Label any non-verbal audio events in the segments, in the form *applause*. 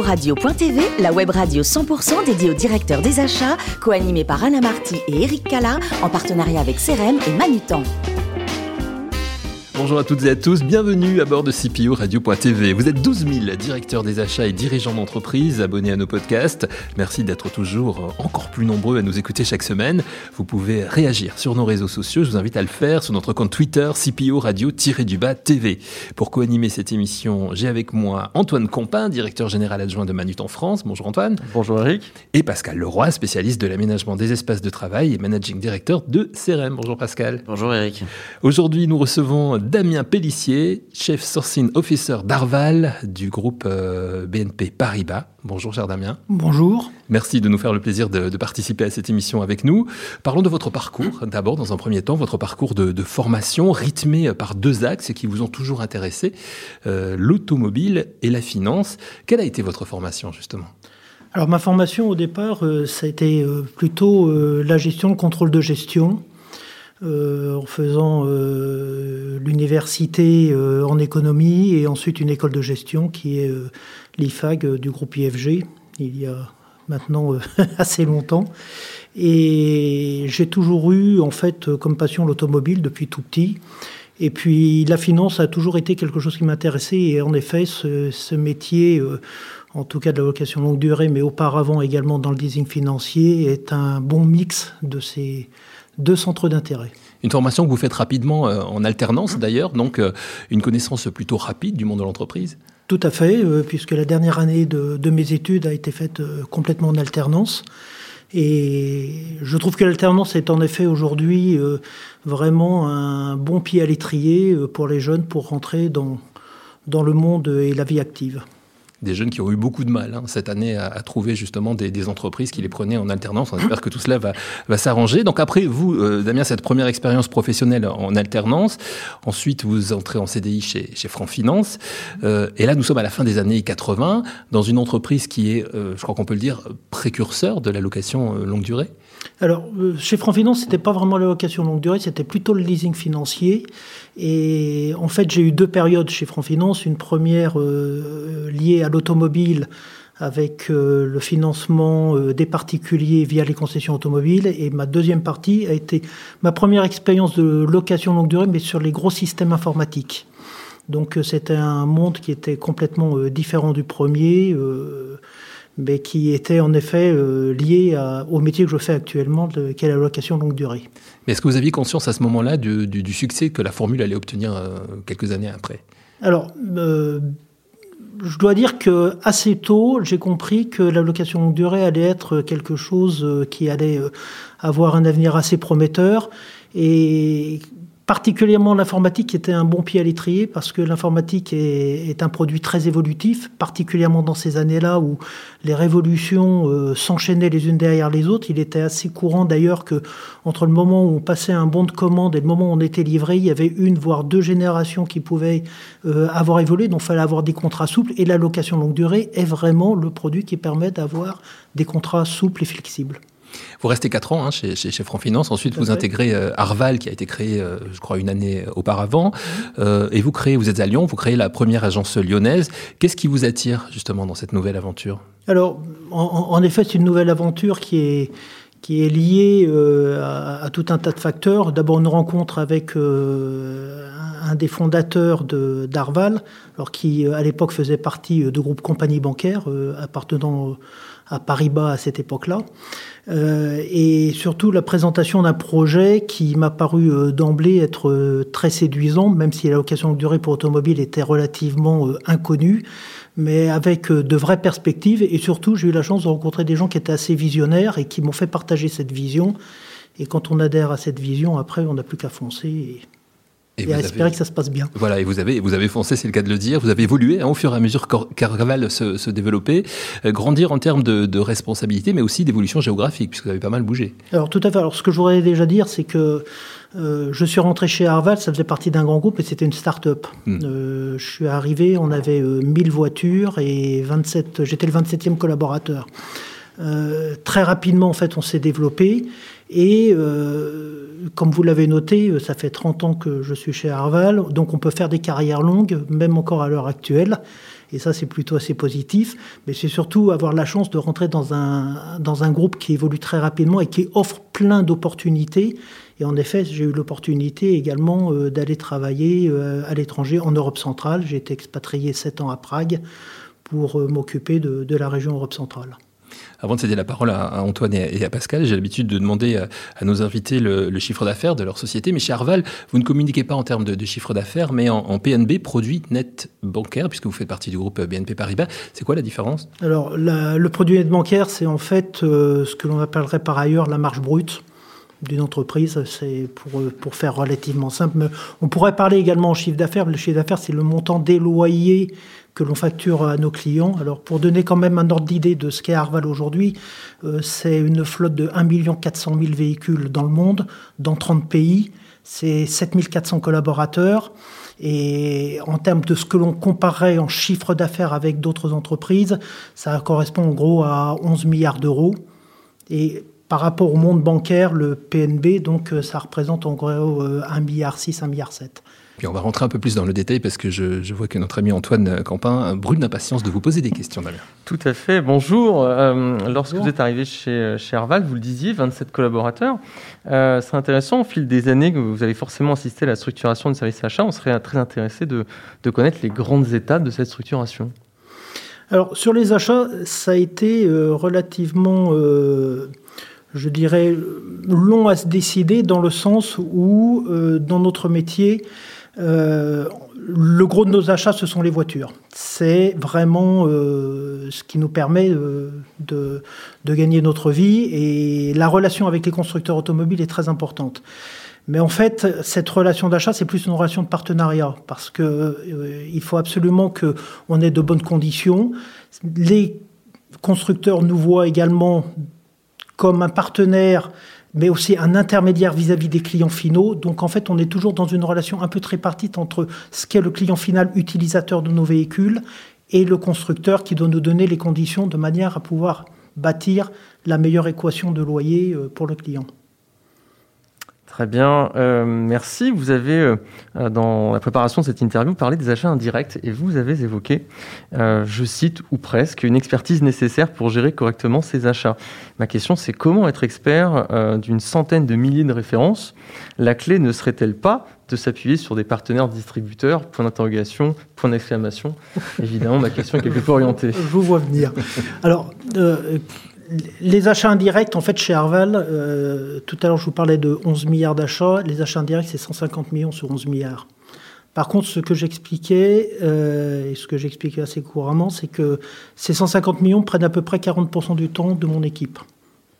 Radio.tv, la web radio 100% dédiée aux directeurs des achats, co-animée par Anna Marty et Eric Cala, en partenariat avec CRM et Manutan. Bonjour à toutes et à tous, bienvenue à bord de CPO Radio.tv. Vous êtes 12 000 directeurs des achats et dirigeants d'entreprise abonnés à nos podcasts. Merci d'être toujours encore plus nombreux à nous écouter chaque semaine. Vous pouvez réagir sur nos réseaux sociaux. Je vous invite à le faire sur notre compte Twitter CPO Radio-du-bas TV. Pour co-animer cette émission, j'ai avec moi Antoine Compin, directeur général adjoint de Manut en France. Bonjour Antoine. Bonjour Eric. Et Pascal Leroy, spécialiste de l'aménagement des espaces de travail et managing director de CRM. Bonjour Pascal. Bonjour Eric. Aujourd'hui, nous recevons Damien Pellissier, chef sourcing officer d'Arval du groupe euh, BNP Paribas. Bonjour cher Damien. Bonjour. Merci de nous faire le plaisir de, participer à cette émission avec nous. Parlons de votre parcours. D'abord, dans un premier temps, votre parcours de, formation rythmé par deux axes qui vous ont toujours intéressé, euh, l'automobile et la finance. Quelle a été votre formation justement? Alors ma formation au départ, euh, ça a été plutôt la gestion, le contrôle de gestion. Euh, en faisant euh, l'université euh, en économie et ensuite une école de gestion qui est l'IFAG du groupe IFG, il y a maintenant *laughs* assez longtemps. Et j'ai toujours eu en fait comme passion l'automobile depuis tout petit. Et puis la finance a toujours été quelque chose qui m'intéressait. Et en effet, ce, métier, en tout cas de la location longue durée, mais auparavant également dans le leasing financier, est un bon mix de ces, deux centres d'intérêt. Une formation que vous faites rapidement euh, en alternance d'ailleurs, donc euh, une connaissance plutôt rapide du monde de l'entreprise Tout à fait, euh, puisque la dernière année de, mes études a été faite complètement en alternance. Et je trouve que l'alternance est en effet aujourd'hui vraiment un bon pied à l'étrier pour les jeunes pour rentrer dans, dans le monde et la vie active des jeunes qui ont eu beaucoup de mal hein, cette année à, trouver justement des, entreprises qui les prenaient en alternance. On espère que tout cela va, s'arranger. Donc après, vous, euh, Damien, cette première expérience professionnelle en alternance, ensuite vous entrez en CDI chez, chez Finance, euh, et là nous sommes à la fin des années 80 dans une entreprise qui est, euh, je crois qu'on peut le dire, précurseur de la location longue durée. Alors, chez Franc Finance, c'était pas vraiment la location longue durée, c'était plutôt le leasing financier. Et en fait, j'ai eu deux périodes chez Franc Finance. Une première liée à l'automobile avec euh, le financement euh, des particuliers via les concessions automobiles. Et ma deuxième partie a été ma première expérience de location longue durée, mais sur les gros systèmes informatiques. Donc euh, c'était un monde qui était complètement différent du premier, mais qui était en effet lié au métier que je fais actuellement, qui est la location longue durée. Mais est-ce que vous aviez conscience à ce moment-là du, du, succès que la formule allait obtenir quelques années après? Alors, je dois dire que assez tôt, j'ai compris que la location longue durée allait être quelque chose euh, qui allait euh, avoir un avenir assez prometteur. Et particulièrement l'informatique était un bon pied à l'étrier parce que l'informatique est, un produit très évolutif, particulièrement dans ces années-là où les révolutions euh, s'enchaînaient les unes derrière les autres. Il était assez courant d'ailleurs que entre le moment où on passait un bon de commande et le moment où on était livré, il y avait une voire deux générations qui pouvaient euh, avoir évolué. Donc il fallait avoir des contrats souples et la location longue durée est vraiment le produit qui permet d'avoir des contrats souples et flexibles. Vous restez 4 ans hein, chez, chez, chez Franc Finance. Ensuite, vous intégrez euh, Arval, qui a été créé, euh, je crois, une année auparavant. Euh, et vous créez, vous êtes à Lyon, vous créez la première agence lyonnaise. Qu'est-ce qui vous attire justement dans cette nouvelle aventure? Alors, en, effet, c'est une nouvelle aventure qui est qui est liée à, tout un tas de facteurs. D'abord, une rencontre avec un des fondateurs d'Arval, alors qui à l'époque faisait partie du groupe Compagnie Bancaire, appartenant à Paris-Bas à cette époque-là. Euh, et surtout la présentation d'un projet qui m'a paru euh, d'emblée être euh, très séduisant, même si la location longue durée pour automobile était relativement inconnue, mais avec de vraies perspectives. Et surtout, j'ai eu la chance de rencontrer des gens qui étaient assez visionnaires et qui m'ont fait partager cette vision. Et quand on adhère à cette vision, après, on n'a plus qu'à foncer. Et, à espérer que ça se passe bien. Voilà, et vous avez, vous avez foncé, c'est le cas de le dire, vous avez évolué hein, au fur et à mesure que Carval se, se développait, euh, grandir en termes de, de responsabilité, mais aussi d'évolution géographique, puisque vous avez pas mal bougé. Alors tout à fait, alors ce que je voudrais déjà dire, c'est que euh, je suis rentré chez Arval, ça faisait partie d'un grand groupe et c'était une start-up. Hmm. Euh, je suis arrivé, on avait 1000 voitures et 27, j'étais le 27e collaborateur. très rapidement, en fait, on s'est développé et comme vous l'avez noté, euh, ça fait 30 ans que je suis chez Arval, donc on peut faire des carrières longues, même encore à l'heure actuelle. Et ça, c'est plutôt assez positif. Mais c'est surtout avoir la chance de rentrer dans un, groupe qui évolue très rapidement et qui offre plein d'opportunités. Et en effet, j'ai eu l'opportunité également euh, d'aller travailler euh, à l'étranger, en Europe centrale. J'ai été expatrié sept ans à Prague pour m'occuper de la région Europe centrale. Avant de céder la parole à, Antoine et à Pascal, j'ai l'habitude de demander à, nos invités le, chiffre d'affaires de leur société. Mais chez Arval, vous ne communiquez pas en termes de, chiffre d'affaires, mais en, PNB, produit net bancaire, puisque vous faites partie du groupe BNP Paribas. C'est quoi la différence? Alors, le produit net bancaire, c'est en fait euh, ce que l'on appellerait par ailleurs la marge brute d'une entreprise, c'est pour, pour faire relativement simple. On pourrait parler également en chiffre d'affaires. Le chiffre d'affaires, c'est le montant des loyers que l'on facture à nos clients. Alors pour donner quand même un ordre d'idée de ce qu'est Arval aujourd'hui, euh, c'est une flotte de 1 400 000 véhicules dans le monde, dans 30 pays. C'est 7 400 collaborateurs. Et en termes de ce que l'on comparerait en chiffre d'affaires avec d'autres entreprises, ça correspond en gros à 11 milliards d'euros. Et par rapport au monde bancaire, le PNB, donc euh, ça représente en gros 1 milliard 6, 1 milliard 7 on va rentrer un peu plus dans le détail parce que je, vois que notre ami Antoine Campin brûle d'impatience de vous poser des questions, Damien. Tout à fait. Bonjour. Euh, lorsque vous êtes arrivé chez, chez Arval, vous le disiez, 27 collaborateurs. Euh, c'est intéressant, au fil des années que vous avez forcément assisté à la structuration du service achat, on serait très intéressé de, connaître les grandes étapes de cette structuration. Alors, sur les achats, ça a été euh, relativement je dirais, long à se décider dans le sens où, dans notre métier, euh, le gros de nos achats, ce sont les voitures. C'est vraiment euh, ce qui nous permet euh, de, gagner notre vie et la relation avec les constructeurs automobiles est très importante. Mais en fait, cette relation d'achat, c'est plus une relation de partenariat parce que il faut absolument que on ait de bonnes conditions. Les constructeurs nous voient également comme un partenaire mais aussi un intermédiaire vis-à-vis des clients finaux. Donc en fait, on est toujours dans une relation un peu tripartite entre ce qu'est le client final utilisateur de nos véhicules et le constructeur qui doit nous donner les conditions de manière à pouvoir bâtir la meilleure équation de loyer euh, pour le client. Très bien, euh, merci. Vous avez, euh, dans la préparation de cette interview, parlé des achats indirects et vous avez évoqué, euh, je cite ou presque, une expertise nécessaire pour gérer correctement ces achats. Ma question, c'est comment être expert d'une centaine de milliers de références? La clé ne serait-elle pas de s'appuyer sur des partenaires distributeurs? Point d'interrogation, point d'exclamation. Évidemment, ma question est quelque peu orientée. Je vous vois venir. Alors, les achats indirects, en fait, chez Arval, euh, tout à l'heure, je vous parlais de 11 milliards d'achats. Les achats indirects, c'est 150 millions sur 11 milliards. Par contre, ce que j'expliquais, euh, et ce que j'expliquais assez couramment, c'est que ces 150 millions prennent à peu près 40% du temps de mon équipe.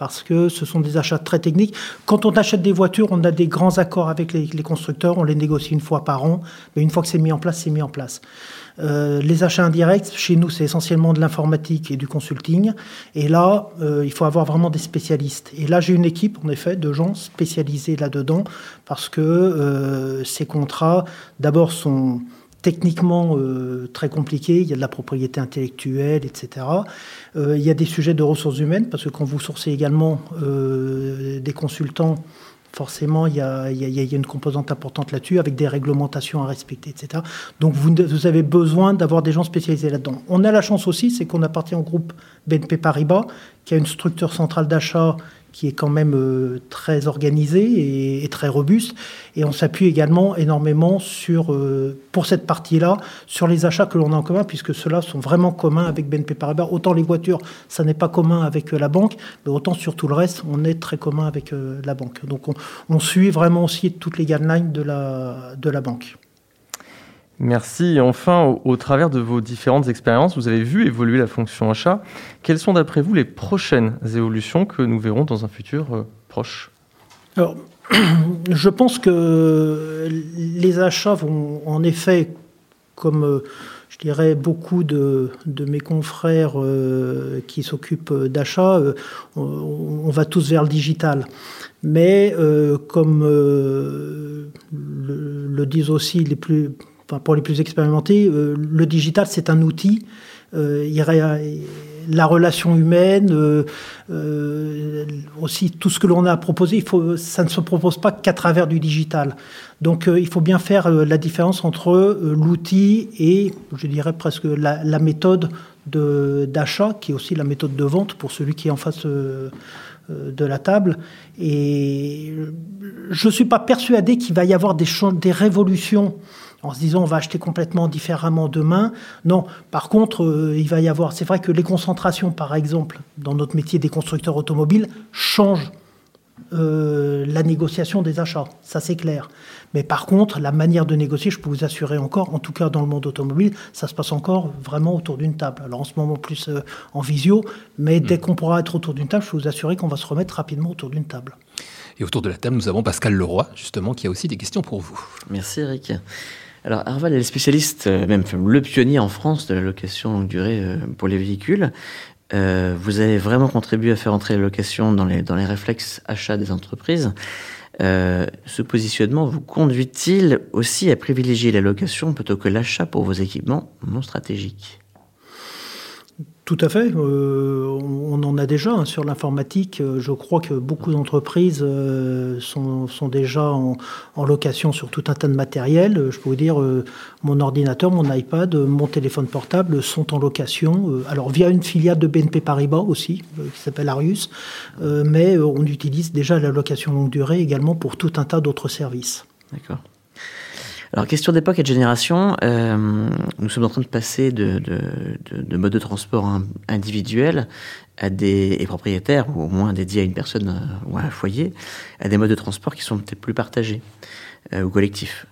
Parce que ce sont des achats très techniques. Quand on achète des voitures, on a des grands accords avec les constructeurs, on les négocie une fois par an, mais une fois que c'est mis en place, c'est mis en place. Euh, les achats indirects, chez nous, c'est essentiellement de l'informatique et du consulting. Et là, euh, il faut avoir vraiment des spécialistes. Et là, j'ai une équipe, en effet, de gens spécialisés là-dedans, parce que euh, ces contrats, d'abord, sont techniquement très compliqués. Il y a de la propriété intellectuelle, etc. il y a des sujets de ressources humaines, parce que quand vous sourcez également des consultants, forcément, il y, a, une composante importante là-dessus, avec des réglementations à respecter, etc. Donc, vous, vous avez besoin d'avoir des gens spécialisés là-dedans. On a la chance aussi, c'est qu'on appartient au groupe BNP Paribas, qui a une structure centrale d'achat qui est quand même euh, très organisé et, très robuste. Et on s'appuie également énormément sur, euh, pour cette partie-là, sur les achats que l'on a en commun, puisque ceux-là sont vraiment communs avec BNP Paribas. Autant les voitures, ça n'est pas commun avec euh, la banque, mais autant sur tout le reste, on est très commun avec la banque. Donc on, suit vraiment aussi toutes les guidelines de de la banque. Merci. Enfin, au, travers de vos différentes expériences, vous avez vu évoluer la fonction achat. Quelles sont d'après vous les prochaines évolutions que nous verrons dans un futur euh, proche? Alors, *clears throat* je pense que les achats vont en effet, comme euh, je dirais beaucoup de, mes confrères euh, qui s'occupent d'achats, on, va tous vers le digital. Mais comme le, disent aussi les plus pour les plus expérimentés, euh, le digital, c'est un outil. Euh, la relation humaine, aussi tout ce que l'on a il faut, ça ne se propose pas qu'à travers du digital. Donc il faut bien faire la différence entre l'outil et, je dirais presque, la, méthode d'achat, qui est aussi la méthode de vente pour celui qui est en face euh, de la table. Et je ne suis pas persuadé qu'il va y avoir des révolutions en se disant on va acheter complètement différemment demain. Non, par contre, euh, il va y avoir. C'est vrai que les concentrations, par exemple, dans notre métier des constructeurs automobiles, changent euh, la négociation des achats. Ça, c'est clair. Mais par contre, la manière de négocier, je peux vous assurer encore, en tout cas dans le monde automobile, ça se passe encore vraiment autour d'une table. Alors en ce moment plus euh, en visio, mais dès hmm. qu'on pourra être autour d'une table, je peux vous assurer qu'on va se remettre rapidement autour d'une table. Et autour de la table, nous avons Pascal Leroy, justement, qui a aussi des questions pour vous. Merci Eric. Alors Arval est le spécialiste, euh, même le pionnier en France de la location longue durée euh, pour les véhicules. vous avez vraiment contribué à faire entrer la location dans les, dans les réflexes achats des entreprises. Euh, ce positionnement vous conduit-il aussi à privilégier la location plutôt que l'achat pour vos équipements non stratégiques? Tout à fait. Euh, on en a déjà hein, sur l'informatique. Euh, je crois que beaucoup d'entreprises euh, sont, déjà en, location sur tout un tas de matériel. Je peux vous dire, mon ordinateur, mon iPad, mon téléphone portable sont en location. alors via une filiale de BNP Paribas aussi, qui s'appelle Arius. mais on utilise déjà la location longue durée également pour tout un tas d'autres services. D'accord. Alors, question d'époque et de génération, euh, nous sommes en train de passer de, de, de, de modes de transport individuels à des et propriétaires, ou au moins dédiés à une personne euh, ou à un foyer, à des modes de transport qui sont peut-être plus partagés euh, ou collectifs.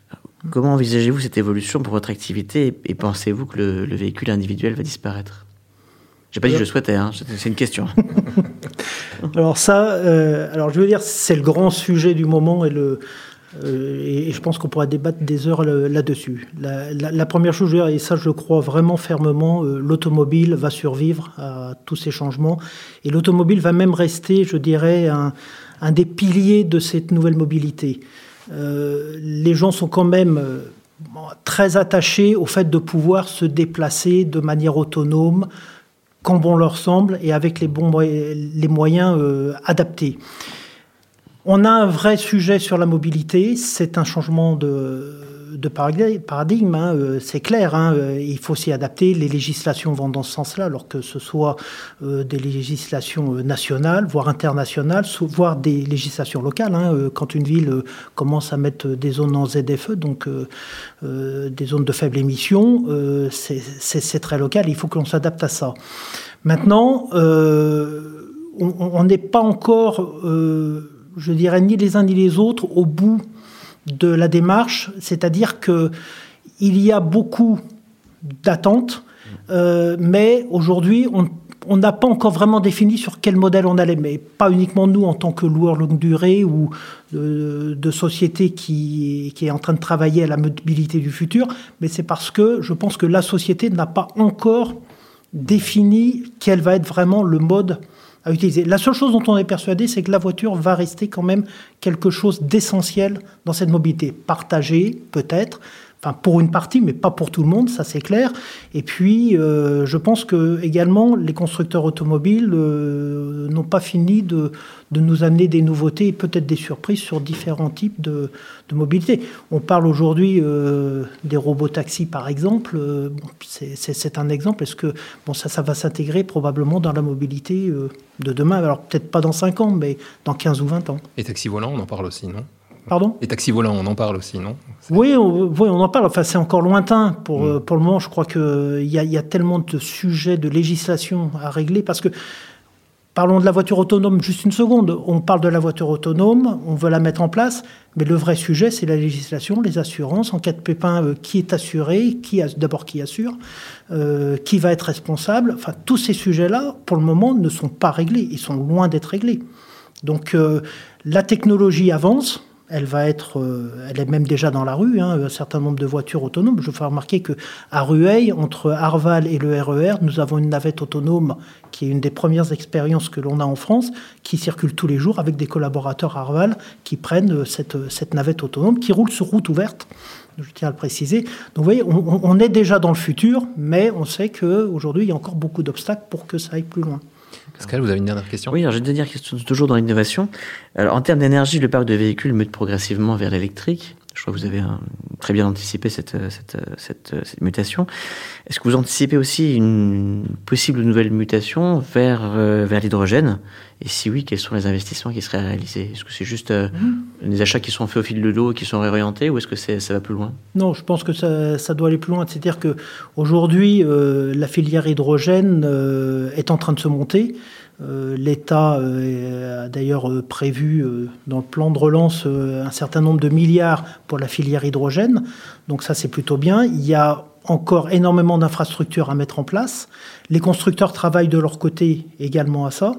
Comment envisagez-vous cette évolution pour votre activité et, pensez-vous que le, le, véhicule individuel va disparaître? J'ai pas dit que je le souhaitais, hein, c'est une question. *laughs* alors ça, alors je veux dire, c'est le grand sujet du moment et le et, je pense qu'on pourra débattre des heures là-dessus. La, première chose, et ça je crois vraiment fermement, euh, l'automobile va survivre à tous ces changements. Et l'automobile va même rester, je dirais, un, des piliers de cette nouvelle mobilité. Euh, les gens sont quand même très attachés au fait de pouvoir se déplacer de manière autonome, quand bon leur semble, et avec les, bons, les moyens adaptés. On a un vrai sujet sur la mobilité. C'est un changement de, paradigme, hein, euh, c'est clair. Hein, euh, il faut s'y adapter. Les législations vont dans ce sens-là, alors que ce soit euh, des législations nationales, voire internationales, voire des législations locales. Hein, quand une ville commence à mettre des zones en ZFE, donc des zones de faible émission, c'est très local. Il faut que l'on s'adapte à ça. Maintenant, on n'est pas encore je dirais, ni les uns ni les autres au bout de la démarche, c'est-à-dire que il y a beaucoup d'attentes, euh, mais aujourd'hui, on n'a pas encore vraiment défini sur quel modèle on allait, mais pas uniquement nous en tant que loueurs longue durée ou de, société qui, est en train de travailler à la mobilité du futur, mais c'est parce que je pense que la société n'a pas encore défini quel va être vraiment le mode utiliser. La seule chose dont on est persuadé, c'est que la voiture va rester quand même quelque chose d'essentiel dans cette mobilité. Partagée, peut-être, enfin pour une partie, mais pas pour tout le monde, ça c'est clair. Et puis, euh, je pense que également les constructeurs automobiles euh, n'ont pas fini de, nous amener des nouveautés et peut-être des surprises sur différents types de, mobilité. On parle aujourd'hui euh, des robots taxis, par exemple. C'est un exemple. Est-ce que bon, ça, ça va s'intégrer probablement dans la mobilité de demain? Alors peut-être pas dans 5 ans, mais dans 15 ou 20 ans. Et taxi volant, on en parle aussi, non? Pardon Les taxis volants, on en parle aussi, non? Oui on, on en parle. Enfin, c'est encore lointain. Pour, mm. euh, pour le moment, je crois qu'il y, a, y a tellement de sujets de législation à régler parce que Parlons de la voiture autonome juste une seconde. On parle de la voiture autonome, on veut la mettre en place, mais le vrai sujet, c'est la législation, les assurances. En cas de pépin, euh, qui est assuré qui D'abord, qui assure euh, Qui va être responsable Enfin, tous ces sujets-là, pour le moment, ne sont pas réglés. Ils sont loin d'être réglés. Donc, la technologie avance, elle va être, euh, elle est même déjà dans la rue, hein, un certain nombre de voitures autonomes. Je fais remarquer que à Rueil, entre Arval et le RER, e nous avons une navette autonome qui est une des premières expériences que l'on a en France, qui circule tous les jours avec des collaborateurs Arval qui prennent euh, cette, cette navette autonome, qui roule sur route ouverte. Je tiens à le préciser. Donc, vous voyez, on, on est déjà dans le futur, mais on sait qu'aujourd'hui, il y a encore beaucoup d'obstacles pour que ça aille plus loin. Pascal, vous avez une dernière question? Oui, j'ai une dernière question, toujours dans l'innovation. Alors, en termes d'énergie, le parc de véhicules mute progressivement vers l'électrique. Je crois que vous avez très bien anticipé cette, cette, cette, cette mutation. Est-ce que vous anticipez aussi une possible nouvelle mutation vers, euh, vers l'hydrogène? Et si oui, quels sont les investissements qui seraient réalisés? Est-ce que c'est juste euh, mmh. des achats qui sont faits au fil de l'eau et qui sont réorientés ou est-ce que ça va plus loin? Non, je pense que ça, ça, doit aller plus loin. C'est-à-dire qu'aujourd'hui, euh, la filière hydrogène euh, est en train de se monter. Euh, L'État euh, a d'ailleurs euh, prévu dans le plan de relance un certain nombre de milliards pour la filière hydrogène. Donc ça, c'est plutôt bien. Il y a encore énormément d'infrastructures à mettre en place. Les constructeurs travaillent de leur côté également à ça.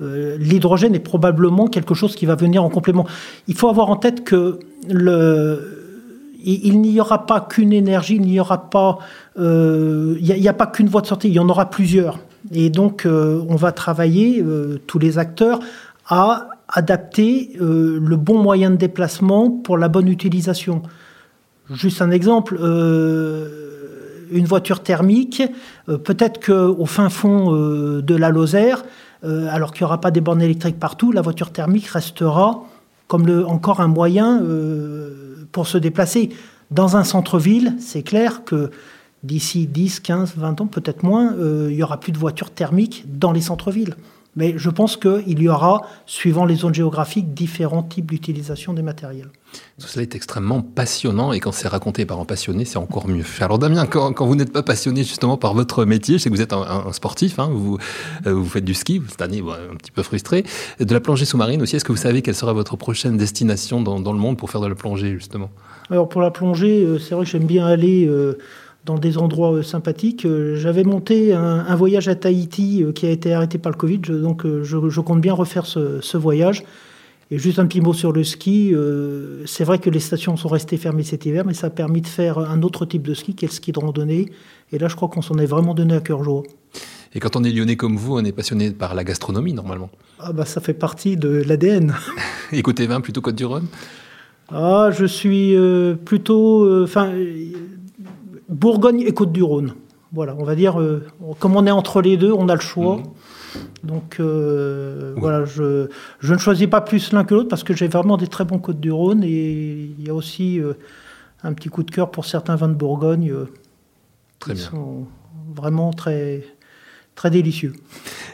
L'hydrogène est probablement quelque chose qui va venir en complément. Il faut avoir en tête que il, n'y aura pas qu'une énergie, il n'y aura pas, il n'y a, pas qu'une voie de sortie, il y en aura plusieurs. Et donc, euh, on va travailler, euh, tous les acteurs, à adapter euh, le bon moyen de déplacement pour la bonne utilisation. Juste un exemple, une voiture thermique, peut-être qu'au fin fond de la Lozère, alors qu'il n'y aura pas des bornes électriques partout, la voiture thermique restera comme encore un moyen pour se déplacer. Dans un centre-ville, c'est clair que d'ici 10, 15, 20 ans, peut-être moins, euh, il y aura plus de voitures thermiques dans les centres-villes. Mais je pense qu'il y aura, suivant les zones géographiques, différents types d'utilisation des matériels. Tout cela est extrêmement passionnant et quand c'est raconté par un passionné, c'est encore mieux. Alors Damien, quand, vous n'êtes pas passionné justement par votre métier, je sais que vous êtes un, sportif, hein, vous, euh, vous faites du ski, cette année un petit peu frustré, de la plongée sous-marine aussi, est-ce que vous savez quelle sera votre prochaine destination dans, le monde pour faire de la plongée justement? Alors pour la plongée, euh, c'est vrai que j'aime bien aller dans des endroits euh, sympathiques. Euh, j'avais monté un, voyage à Tahiti euh, qui a été arrêté par le Covid, donc je, compte bien refaire ce, voyage. Et juste un petit mot sur le ski, c'est vrai que les stations sont restées fermées cet hiver, mais ça a permis de faire un autre type de ski, qui est le ski de randonnée. Et là, je crois qu'on s'en est vraiment donné à cœur joie. Et quand on est lyonnais comme vous, on est passionné par la gastronomie normalement. Ah bah ça fait partie de l'ADN. *laughs* Côté vin, plutôt Côte-du-Rhône Ah, je suis plutôt... Enfin, Bourgogne et Côte-du-Rhône. Voilà, on va dire, euh, comme on est entre les deux, on a le choix. Mhm. Donc euh, voilà, je, je, ne choisis pas plus l'un que l'autre parce que j'ai vraiment des très bons Côtes-du-Rhône et il y a aussi euh, un petit coup de cœur pour certains vins de Bourgogne très qui bien. sont vraiment très, très délicieux.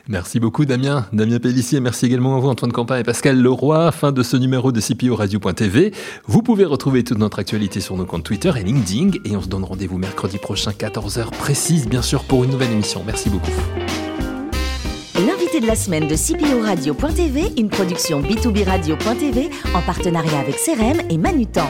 Merci beaucoup Damien, Damien Pellissier. Merci également à vous Antoine Campan et Pascal Leroy. Fin de ce numéro de CPO Radio.tv. Vous pouvez retrouver toute notre actualité sur nos comptes Twitter et LinkedIn. Et on se donne rendez-vous mercredi prochain, 14h précise, bien sûr, pour une nouvelle émission. Merci beaucoup. L'invité de la semaine de CPO Radio.tv, une production B2B Radio.tv en partenariat avec CRM et Manutan.